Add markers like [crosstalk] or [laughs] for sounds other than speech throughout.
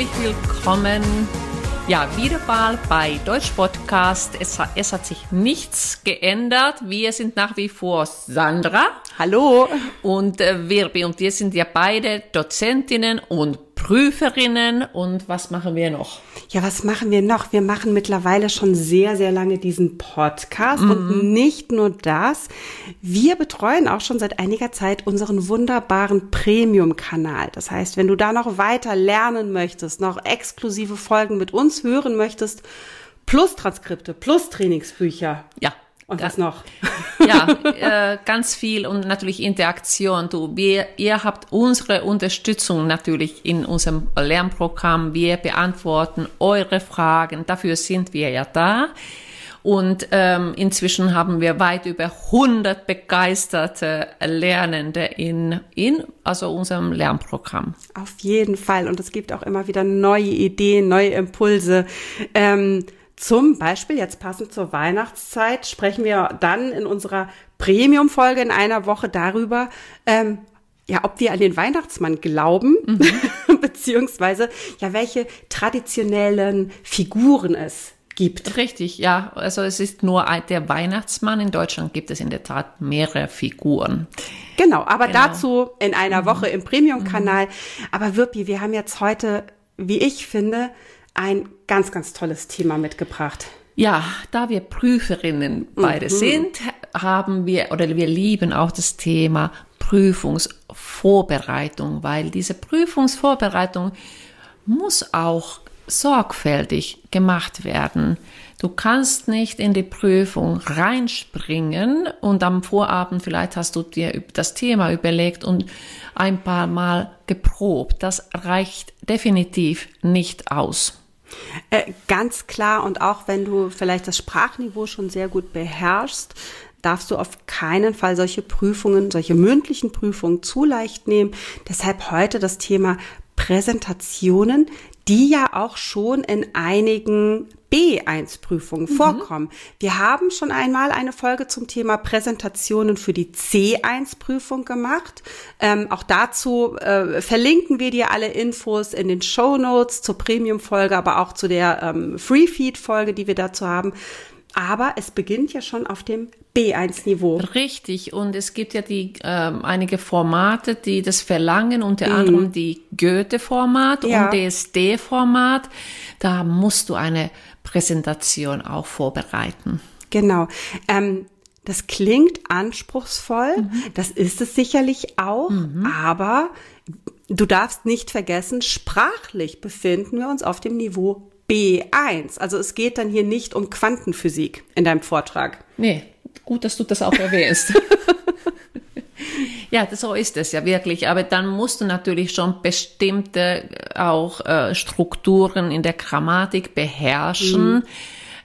herzlich willkommen. Ja, wieder mal bei Deutsch Podcast. Es, es hat sich nichts geändert. Wir sind nach wie vor Sandra. Hallo. Und äh, Wirbi. Und wir sind ja beide Dozentinnen und Prüferinnen und was machen wir noch? Ja, was machen wir noch? Wir machen mittlerweile schon sehr, sehr lange diesen Podcast mhm. und nicht nur das. Wir betreuen auch schon seit einiger Zeit unseren wunderbaren Premium-Kanal. Das heißt, wenn du da noch weiter lernen möchtest, noch exklusive Folgen mit uns hören möchtest, plus Transkripte, plus Trainingsbücher. Ja, und was noch? [laughs] Ja, äh, ganz viel und natürlich Interaktion. Du, wir, ihr habt unsere Unterstützung natürlich in unserem Lernprogramm. Wir beantworten eure Fragen. Dafür sind wir ja da. Und ähm, inzwischen haben wir weit über 100 begeisterte Lernende in, in also unserem Lernprogramm. Auf jeden Fall. Und es gibt auch immer wieder neue Ideen, neue Impulse. Ähm, zum Beispiel, jetzt passend zur Weihnachtszeit, sprechen wir dann in unserer Premium-Folge in einer Woche darüber, ähm, ja, ob wir an den Weihnachtsmann glauben, mhm. [laughs] beziehungsweise ja, welche traditionellen Figuren es gibt. Richtig, ja. Also es ist nur der Weihnachtsmann. In Deutschland gibt es in der Tat mehrere Figuren. Genau, aber genau. dazu in einer mhm. Woche im Premium-Kanal. Mhm. Aber Wirpi, wir haben jetzt heute, wie ich finde, ein ganz, ganz tolles Thema mitgebracht. Ja, da wir Prüferinnen beide mhm. sind, haben wir oder wir lieben auch das Thema Prüfungsvorbereitung, weil diese Prüfungsvorbereitung muss auch sorgfältig gemacht werden. Du kannst nicht in die Prüfung reinspringen und am Vorabend vielleicht hast du dir das Thema überlegt und ein paar Mal geprobt. Das reicht definitiv nicht aus. Äh, ganz klar und auch wenn du vielleicht das Sprachniveau schon sehr gut beherrschst, darfst du auf keinen Fall solche Prüfungen, solche mündlichen Prüfungen zu leicht nehmen. Deshalb heute das Thema Präsentationen, die ja auch schon in einigen B1-Prüfungen mhm. vorkommen. Wir haben schon einmal eine Folge zum Thema Präsentationen für die C1-Prüfung gemacht. Ähm, auch dazu äh, verlinken wir dir alle Infos in den Show Notes zur Premium-Folge, aber auch zu der ähm, Free-Feed-Folge, die wir dazu haben. Aber es beginnt ja schon auf dem B1-Niveau. Richtig. Und es gibt ja die ähm, einige Formate, die das verlangen, unter mhm. anderem die Goethe-Format ja. und DSD-Format. Da musst du eine Präsentation auch vorbereiten. Genau. Ähm, das klingt anspruchsvoll, mhm. das ist es sicherlich auch, mhm. aber du darfst nicht vergessen, sprachlich befinden wir uns auf dem Niveau B1. Also es geht dann hier nicht um Quantenphysik in deinem Vortrag. Nee, gut, dass du das auch erwähnst. [laughs] Ja, so ist es ja wirklich. Aber dann musst du natürlich schon bestimmte äh, auch äh, Strukturen in der Grammatik beherrschen. Mhm.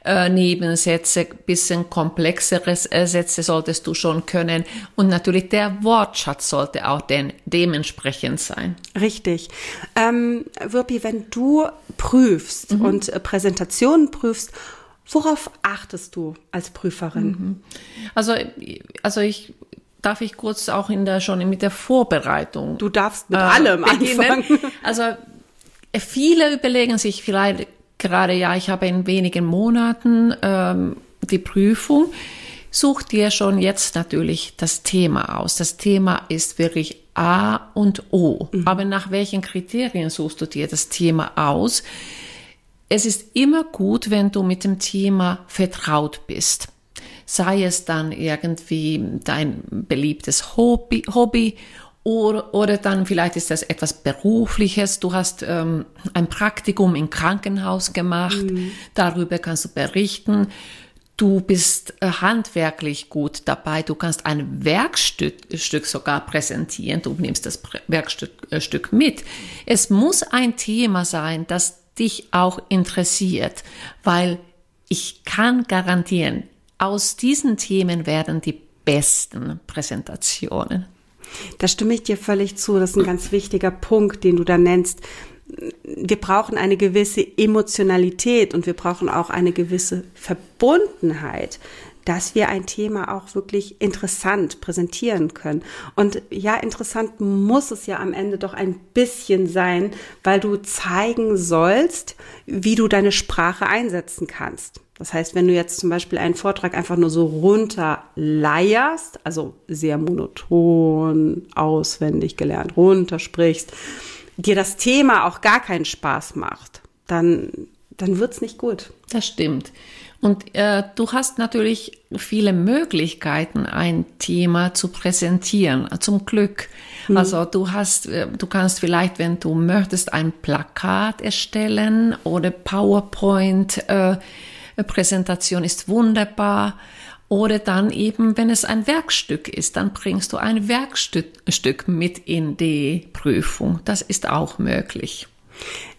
Äh, Nebensätze, bisschen komplexere äh, Sätze solltest du schon können. Und natürlich der Wortschatz sollte auch denn dementsprechend sein. Richtig. Ähm, Wirpi, wenn du prüfst mhm. und äh, Präsentationen prüfst, Worauf achtest du als Prüferin? Mhm. Also, also ich darf ich kurz auch in der schon mit der Vorbereitung. Du darfst mit äh, allem beginnen. anfangen. [laughs] Also viele überlegen sich vielleicht gerade ja, ich habe in wenigen Monaten ähm, die Prüfung. Such dir schon jetzt natürlich das Thema aus. Das Thema ist wirklich A und O. Mhm. Aber nach welchen Kriterien suchst du dir das Thema aus? Es ist immer gut, wenn du mit dem Thema vertraut bist sei es dann irgendwie dein beliebtes Hobby, Hobby oder, oder dann vielleicht ist das etwas Berufliches. Du hast ähm, ein Praktikum im Krankenhaus gemacht, mhm. darüber kannst du berichten. Du bist äh, handwerklich gut dabei. Du kannst ein Werkstück Stück sogar präsentieren. Du nimmst das Werkstück äh, mit. Es muss ein Thema sein, das dich auch interessiert, weil ich kann garantieren, aus diesen Themen werden die besten Präsentationen. Da stimme ich dir völlig zu. Das ist ein ganz wichtiger Punkt, den du da nennst. Wir brauchen eine gewisse Emotionalität und wir brauchen auch eine gewisse Verbundenheit dass wir ein Thema auch wirklich interessant präsentieren können. Und ja, interessant muss es ja am Ende doch ein bisschen sein, weil du zeigen sollst, wie du deine Sprache einsetzen kannst. Das heißt, wenn du jetzt zum Beispiel einen Vortrag einfach nur so runterleierst, also sehr monoton, auswendig gelernt, runtersprichst, dir das Thema auch gar keinen Spaß macht, dann, dann wird's nicht gut. Das stimmt. Und äh, du hast natürlich viele Möglichkeiten, ein Thema zu präsentieren. Zum Glück. Mhm. Also du hast, äh, du kannst vielleicht, wenn du möchtest, ein Plakat erstellen oder PowerPoint. Äh, Präsentation ist wunderbar. Oder dann eben, wenn es ein Werkstück ist, dann bringst du ein Werkstück mit in die Prüfung. Das ist auch möglich.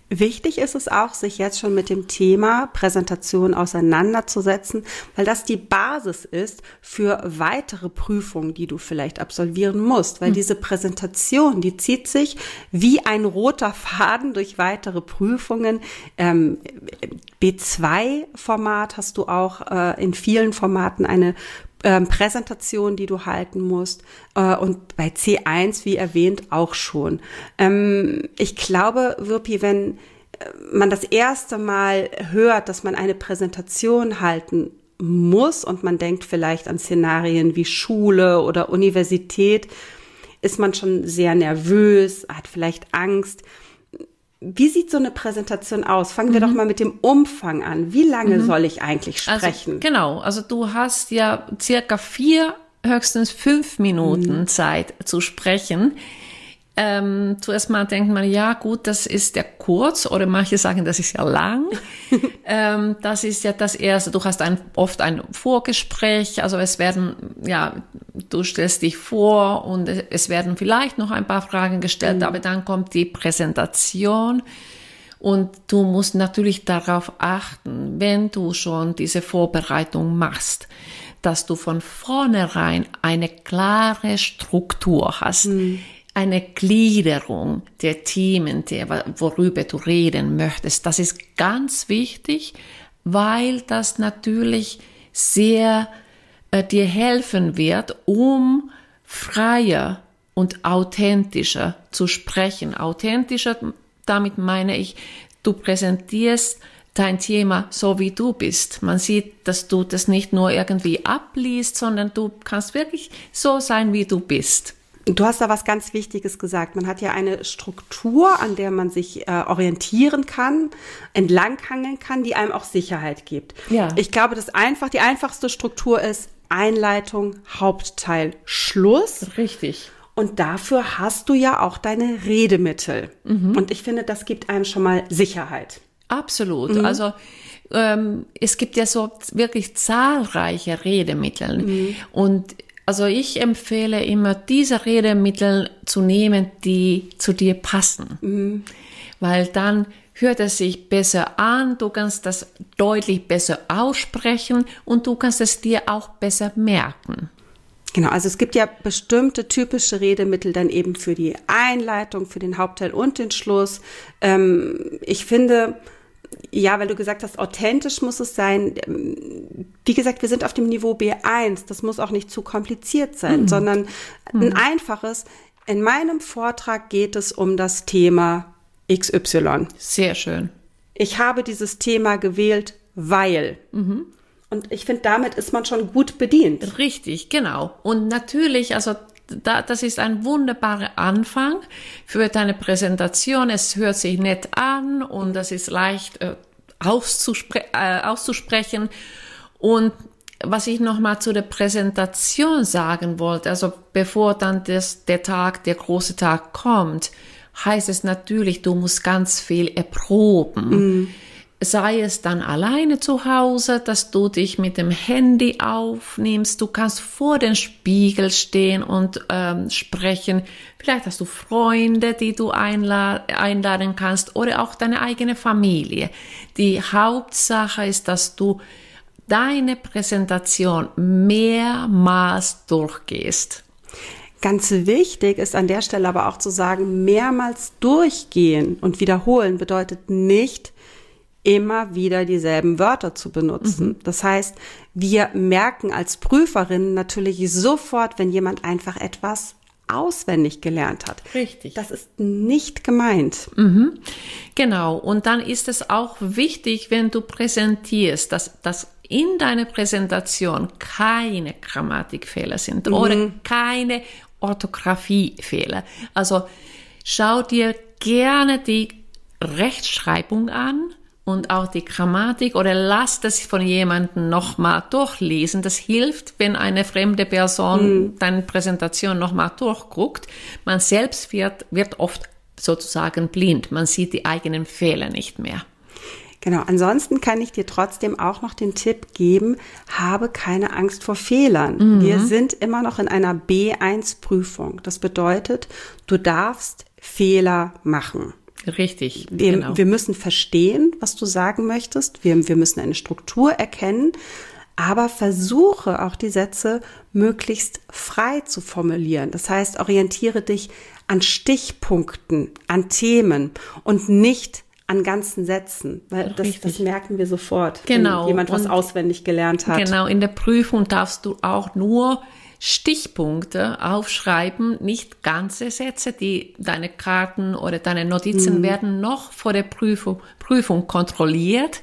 Wichtig ist es auch, sich jetzt schon mit dem Thema Präsentation auseinanderzusetzen, weil das die Basis ist für weitere Prüfungen, die du vielleicht absolvieren musst. Weil mhm. diese Präsentation, die zieht sich wie ein roter Faden durch weitere Prüfungen. Ähm, B2-Format hast du auch äh, in vielen Formaten eine ähm, Präsentation, die du halten musst. Äh, und bei C1, wie erwähnt, auch schon. Ähm, ich glaube, Wirpi, wenn äh, man das erste Mal hört, dass man eine Präsentation halten muss und man denkt vielleicht an Szenarien wie Schule oder Universität, ist man schon sehr nervös, hat vielleicht Angst. Wie sieht so eine Präsentation aus? Fangen wir mhm. doch mal mit dem Umfang an. Wie lange mhm. soll ich eigentlich also, sprechen? Also, genau, also du hast ja circa vier, höchstens fünf Minuten mhm. Zeit zu sprechen. Ähm, zuerst mal denkt man, ja gut, das ist ja kurz oder manche sagen, das ist ja lang. [laughs] ähm, das ist ja das Erste. Du hast ein, oft ein Vorgespräch, also es werden, ja, du stellst dich vor und es werden vielleicht noch ein paar Fragen gestellt, mhm. aber dann kommt die Präsentation. Und du musst natürlich darauf achten, wenn du schon diese Vorbereitung machst, dass du von vornherein eine klare Struktur hast. Mhm eine Gliederung der Themen, der, worüber du reden möchtest. Das ist ganz wichtig, weil das natürlich sehr äh, dir helfen wird, um freier und authentischer zu sprechen. Authentischer, damit meine ich, du präsentierst dein Thema so wie du bist. Man sieht, dass du das nicht nur irgendwie abliest, sondern du kannst wirklich so sein, wie du bist. Du hast da was ganz Wichtiges gesagt. Man hat ja eine Struktur, an der man sich äh, orientieren kann, entlanghangeln kann, die einem auch Sicherheit gibt. Ja. Ich glaube, das einfach, die einfachste Struktur ist Einleitung, Hauptteil, Schluss. Richtig. Und dafür hast du ja auch deine Redemittel. Mhm. Und ich finde, das gibt einem schon mal Sicherheit. Absolut. Mhm. Also ähm, es gibt ja so wirklich zahlreiche Redemittel. Mhm. Und also ich empfehle immer, diese Redemittel zu nehmen, die zu dir passen. Mhm. Weil dann hört es sich besser an, du kannst das deutlich besser aussprechen und du kannst es dir auch besser merken. Genau, also es gibt ja bestimmte typische Redemittel dann eben für die Einleitung, für den Hauptteil und den Schluss. Ähm, ich finde, ja, weil du gesagt hast, authentisch muss es sein. Wie gesagt, wir sind auf dem Niveau B1. Das muss auch nicht zu kompliziert sein, mhm. sondern mhm. ein einfaches. In meinem Vortrag geht es um das Thema XY. Sehr schön. Ich habe dieses Thema gewählt, weil. Mhm. Und ich finde, damit ist man schon gut bedient. Richtig, genau. Und natürlich, also da, das ist ein wunderbarer Anfang für deine Präsentation. Es hört sich nett an und das ist leicht äh, auszuspre äh, auszusprechen. Und was ich nochmal zu der Präsentation sagen wollte, also bevor dann das, der Tag, der große Tag kommt, heißt es natürlich, du musst ganz viel erproben. Mm sei es dann alleine zu Hause, dass du dich mit dem Handy aufnimmst. Du kannst vor dem Spiegel stehen und ähm, sprechen. Vielleicht hast du Freunde, die du einla einladen kannst oder auch deine eigene Familie. Die Hauptsache ist, dass du deine Präsentation mehrmals durchgehst. Ganz wichtig ist an der Stelle aber auch zu sagen, mehrmals durchgehen und wiederholen bedeutet nicht, immer wieder dieselben Wörter zu benutzen. Mhm. Das heißt, wir merken als Prüferinnen natürlich sofort, wenn jemand einfach etwas auswendig gelernt hat. Richtig. Das ist nicht gemeint. Mhm. Genau. Und dann ist es auch wichtig, wenn du präsentierst, dass, dass in deiner Präsentation keine Grammatikfehler sind mhm. oder keine Orthographiefehler. Also schau dir gerne die Rechtschreibung an und auch die Grammatik oder lass das von jemandem nochmal durchlesen. Das hilft, wenn eine fremde Person mhm. deine Präsentation nochmal durchguckt. Man selbst wird, wird oft sozusagen blind. Man sieht die eigenen Fehler nicht mehr. Genau, ansonsten kann ich dir trotzdem auch noch den Tipp geben, habe keine Angst vor Fehlern. Mhm. Wir sind immer noch in einer B1-Prüfung. Das bedeutet, du darfst Fehler machen. Richtig. Wir, genau. wir müssen verstehen, was du sagen möchtest. Wir, wir müssen eine Struktur erkennen. Aber versuche auch die Sätze möglichst frei zu formulieren. Das heißt, orientiere dich an Stichpunkten, an Themen und nicht an ganzen Sätzen, weil das, das, merken wir sofort, genau. wenn jemand was und auswendig gelernt hat. Genau, in der Prüfung darfst du auch nur Stichpunkte aufschreiben, nicht ganze Sätze, die deine Karten oder deine Notizen mhm. werden noch vor der Prüfung, Prüfung kontrolliert.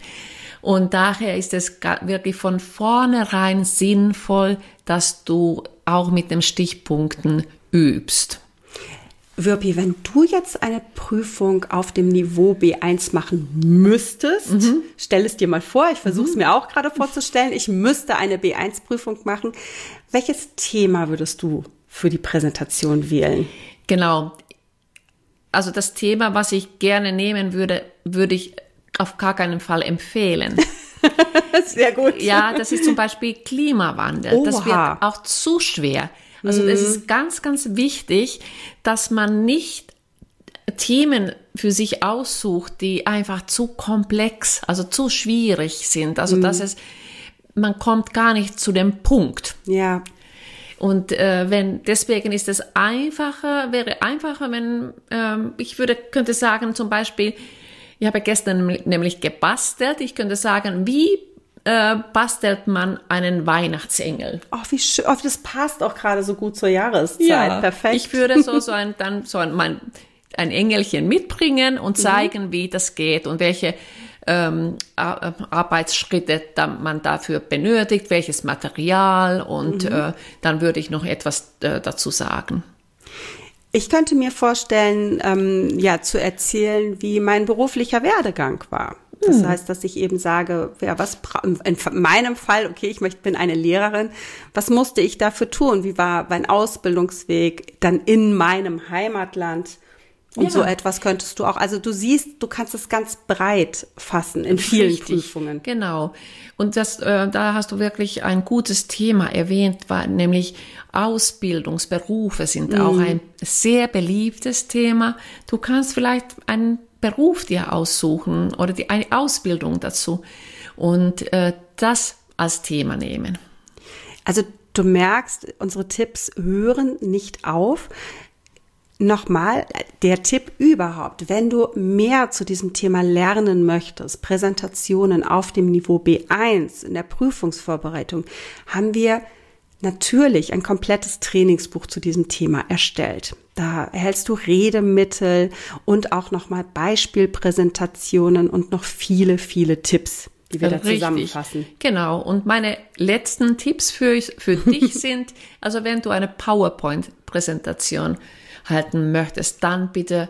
Und daher ist es wirklich von vornherein sinnvoll, dass du auch mit den Stichpunkten übst. Wirpi, wenn du jetzt eine Prüfung auf dem Niveau B1 machen müsstest, mhm. stell es dir mal vor, ich versuche es mhm. mir auch gerade vorzustellen, ich müsste eine B1-Prüfung machen. Welches Thema würdest du für die Präsentation wählen? Genau. Also das Thema, was ich gerne nehmen würde, würde ich auf gar keinen Fall empfehlen. [laughs] Sehr gut. Ja, das ist zum Beispiel Klimawandel. Oha. Das wird auch zu schwer. Also es ist mhm. ganz, ganz wichtig, dass man nicht Themen für sich aussucht, die einfach zu komplex, also zu schwierig sind. Also mhm. dass es, man kommt gar nicht zu dem Punkt. Ja. Und äh, wenn deswegen ist es einfacher, wäre einfacher, wenn ähm, ich würde könnte sagen zum Beispiel, ich habe gestern nämlich gebastelt. Ich könnte sagen, wie äh, bastelt man einen Weihnachtsengel. Oh, wie schön. Oh, das passt auch gerade so gut zur Jahreszeit. Ja, Perfekt. Ich würde so, [laughs] so ein, dann so ein, mein, ein Engelchen mitbringen und mhm. zeigen, mhm. wie das geht und welche ähm, Arbeitsschritte da man dafür benötigt, welches Material und mhm. äh, dann würde ich noch etwas äh, dazu sagen. Ich könnte mir vorstellen, ähm, ja, zu erzählen, wie mein beruflicher Werdegang war. Das hm. heißt, dass ich eben sage, ja, was in meinem Fall, okay, ich möchte, bin eine Lehrerin, was musste ich dafür tun? Wie war mein Ausbildungsweg dann in meinem Heimatland? Und ja. so etwas könntest du auch, also du siehst, du kannst es ganz breit fassen in vielen Richtig, Prüfungen. Genau. Und das, äh, da hast du wirklich ein gutes Thema erwähnt, war nämlich Ausbildungsberufe sind mhm. auch ein sehr beliebtes Thema. Du kannst vielleicht einen Beruf dir aussuchen oder die, eine Ausbildung dazu und äh, das als Thema nehmen. Also du merkst, unsere Tipps hören nicht auf. Nochmal, der Tipp überhaupt, wenn du mehr zu diesem Thema lernen möchtest, Präsentationen auf dem Niveau B1 in der Prüfungsvorbereitung, haben wir natürlich ein komplettes Trainingsbuch zu diesem Thema erstellt. Da erhältst du Redemittel und auch nochmal Beispielpräsentationen und noch viele, viele Tipps, die wir da Richtig. zusammenfassen. Genau. Und meine letzten Tipps für, für dich [laughs] sind, also wenn du eine PowerPoint-Präsentation halten möchtest, dann bitte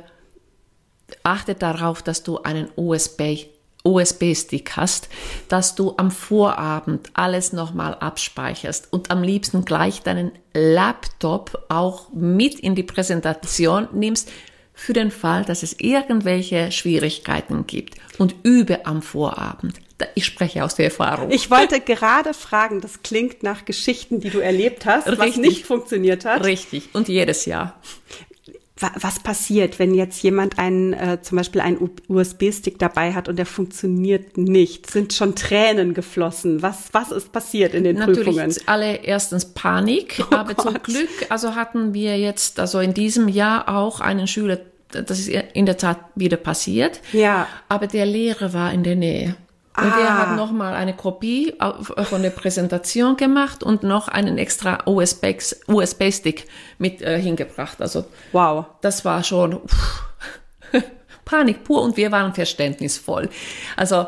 achte darauf, dass du einen USB USB-Stick hast, dass du am Vorabend alles nochmal abspeicherst und am liebsten gleich deinen Laptop auch mit in die Präsentation nimmst, für den Fall, dass es irgendwelche Schwierigkeiten gibt und übe am Vorabend. Ich spreche aus der Erfahrung. Ich wollte gerade fragen, das klingt nach Geschichten, die du erlebt hast, Richtig. was nicht funktioniert hat. Richtig. Und jedes Jahr was passiert, wenn jetzt jemand einen, äh, zum Beispiel einen USB-Stick dabei hat und der funktioniert nicht? Sind schon Tränen geflossen? Was, was ist passiert in den Natürlich Prüfungen? Natürlich alle erstens Panik, [laughs] oh aber Gott. zum Glück, also hatten wir jetzt, also in diesem Jahr auch einen Schüler das ist in der Tat wieder passiert. Ja. Aber der Lehrer war in der Nähe. Und Ah. er hat nochmal eine Kopie von der Präsentation gemacht und noch einen extra USB-Stick USB mit äh, hingebracht. Also Wow. das war schon uff, [laughs] Panik pur und wir waren verständnisvoll. Also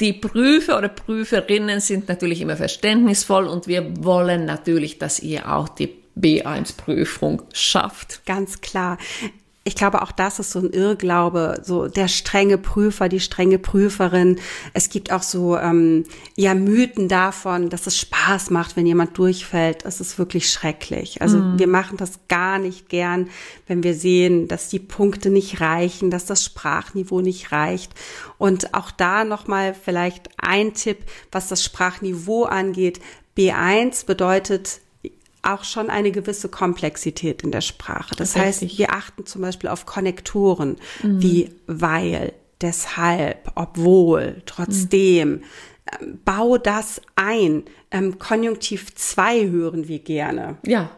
die Prüfer oder Prüferinnen sind natürlich immer verständnisvoll und wir wollen natürlich, dass ihr auch die B1-Prüfung schafft. Ganz klar. Ich glaube, auch das ist so ein Irrglaube, so der strenge Prüfer, die strenge Prüferin. Es gibt auch so ähm, ja Mythen davon, dass es Spaß macht, wenn jemand durchfällt. Es ist wirklich schrecklich. Also wir machen das gar nicht gern, wenn wir sehen, dass die Punkte nicht reichen, dass das Sprachniveau nicht reicht. Und auch da nochmal vielleicht ein Tipp, was das Sprachniveau angeht. B1 bedeutet auch schon eine gewisse Komplexität in der Sprache. Das heißt, wir achten zum Beispiel auf Konnektoren wie weil, deshalb, obwohl, trotzdem. Ähm, Bau das ein. Ähm, Konjunktiv 2 hören wir gerne. Ja,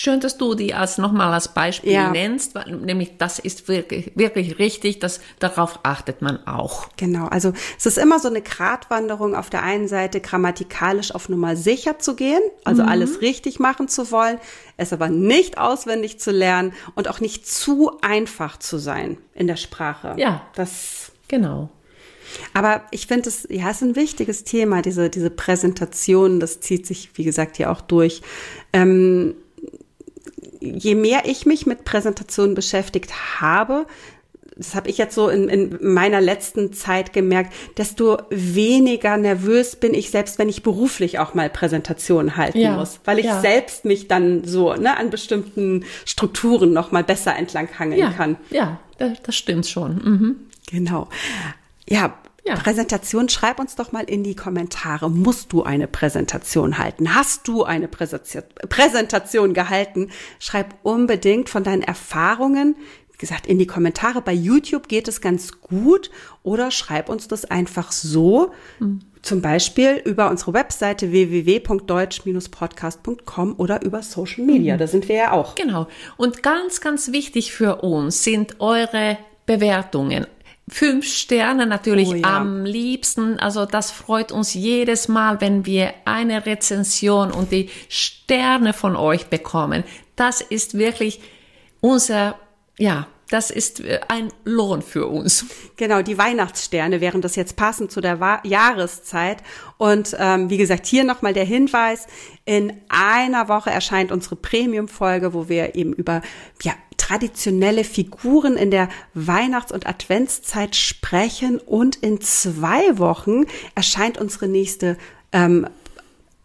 schön, dass du die als nochmal als Beispiel Ja. nennst, weil, nämlich das ist wirklich, wirklich richtig, das, darauf achtet man auch. Genau, also es ist immer so eine Gratwanderung auf der einen Seite grammatikalisch auf Nummer sicher zu gehen, also Mhm. alles richtig machen zu wollen, es aber nicht auswendig zu lernen und auch nicht zu einfach zu sein in der Sprache. Ja. Das Genau. Aber ich finde es, ja, es ist ein wichtiges Thema, diese, diese Präsentation, das zieht sich, wie gesagt, hier auch durch. Ähm, je mehr ich mich mit Präsentationen beschäftigt habe, das habe ich jetzt so in, in meiner letzten Zeit gemerkt, desto weniger nervös bin ich, selbst wenn ich beruflich auch mal Präsentationen halten Ja, muss, weil ich ja. selbst mich dann so ne, an bestimmten Strukturen noch mal besser entlanghangeln Ja, kann. ja, das, stimmt schon. Mhm. Genau. Ja, Ja. Präsentation, schreib uns doch mal in die Kommentare. Musst du eine Präsentation halten? Hast du eine Präsentation, Präsentation gehalten? Schreib unbedingt von deinen Erfahrungen, wie gesagt, in die Kommentare. Bei YouTube geht es ganz gut oder schreib uns das einfach so. Zum Beispiel über unsere Webseite www.deutsch-podcast.com oder über Social Media. Da sind wir ja auch. Genau. Und ganz, ganz wichtig für uns sind eure Bewertungen. Fünf Sterne natürlich Oh ja. am liebsten. Also das freut uns jedes Mal, wenn wir eine Rezension und die Sterne von euch bekommen. Das ist wirklich unser, ja, das ist äh, ein Lohn für uns. Genau, die Weihnachtssterne wären das jetzt passend zu der Wa Jahreszeit. Und ähm, wie gesagt, hier nochmal der Hinweis. In einer Woche erscheint unsere Premium-Folge, wo wir eben über ja, traditionelle Figuren in der Weihnachts- und Adventszeit sprechen. Und in zwei Wochen erscheint unsere nächste ähm,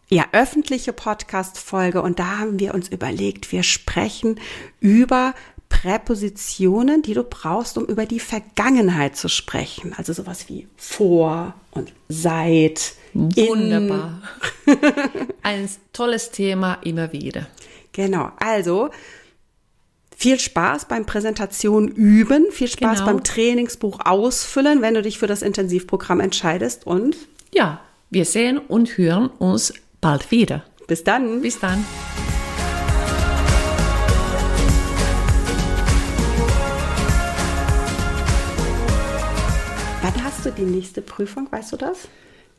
ja, öffentliche Podcast-Folge und da haben wir uns überlegt, wir sprechen über Präpositionen, die du brauchst, um über die Vergangenheit zu sprechen. Also sowas wie vor und seit. Wunderbar. [laughs] Ein tolles Thema immer wieder. Genau, also viel Spaß beim Präsentation üben, viel Spaß Genau. beim Trainingsbuch ausfüllen, wenn du dich für das Intensivprogramm entscheidest und Ja, wir sehen und hören uns bald wieder. bis dann. Bis dann. Hast du die nächste Prüfung, weißt du das?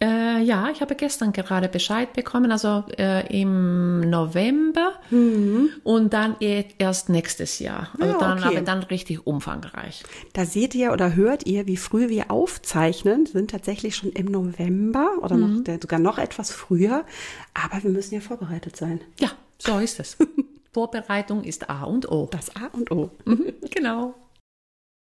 Äh, ja, ich habe gestern gerade Bescheid bekommen, also äh, im November und dann e- erst nächstes Jahr. Also Ja, dann, okay. aber dann richtig umfangreich. Da seht ihr oder hört ihr, wie früh wir aufzeichnen. Wir sind tatsächlich schon im November oder noch, der- sogar noch etwas früher. Aber wir müssen ja vorbereitet sein. Ja, so ist es. [laughs] Vorbereitung ist A und O. Das A und O. Genau.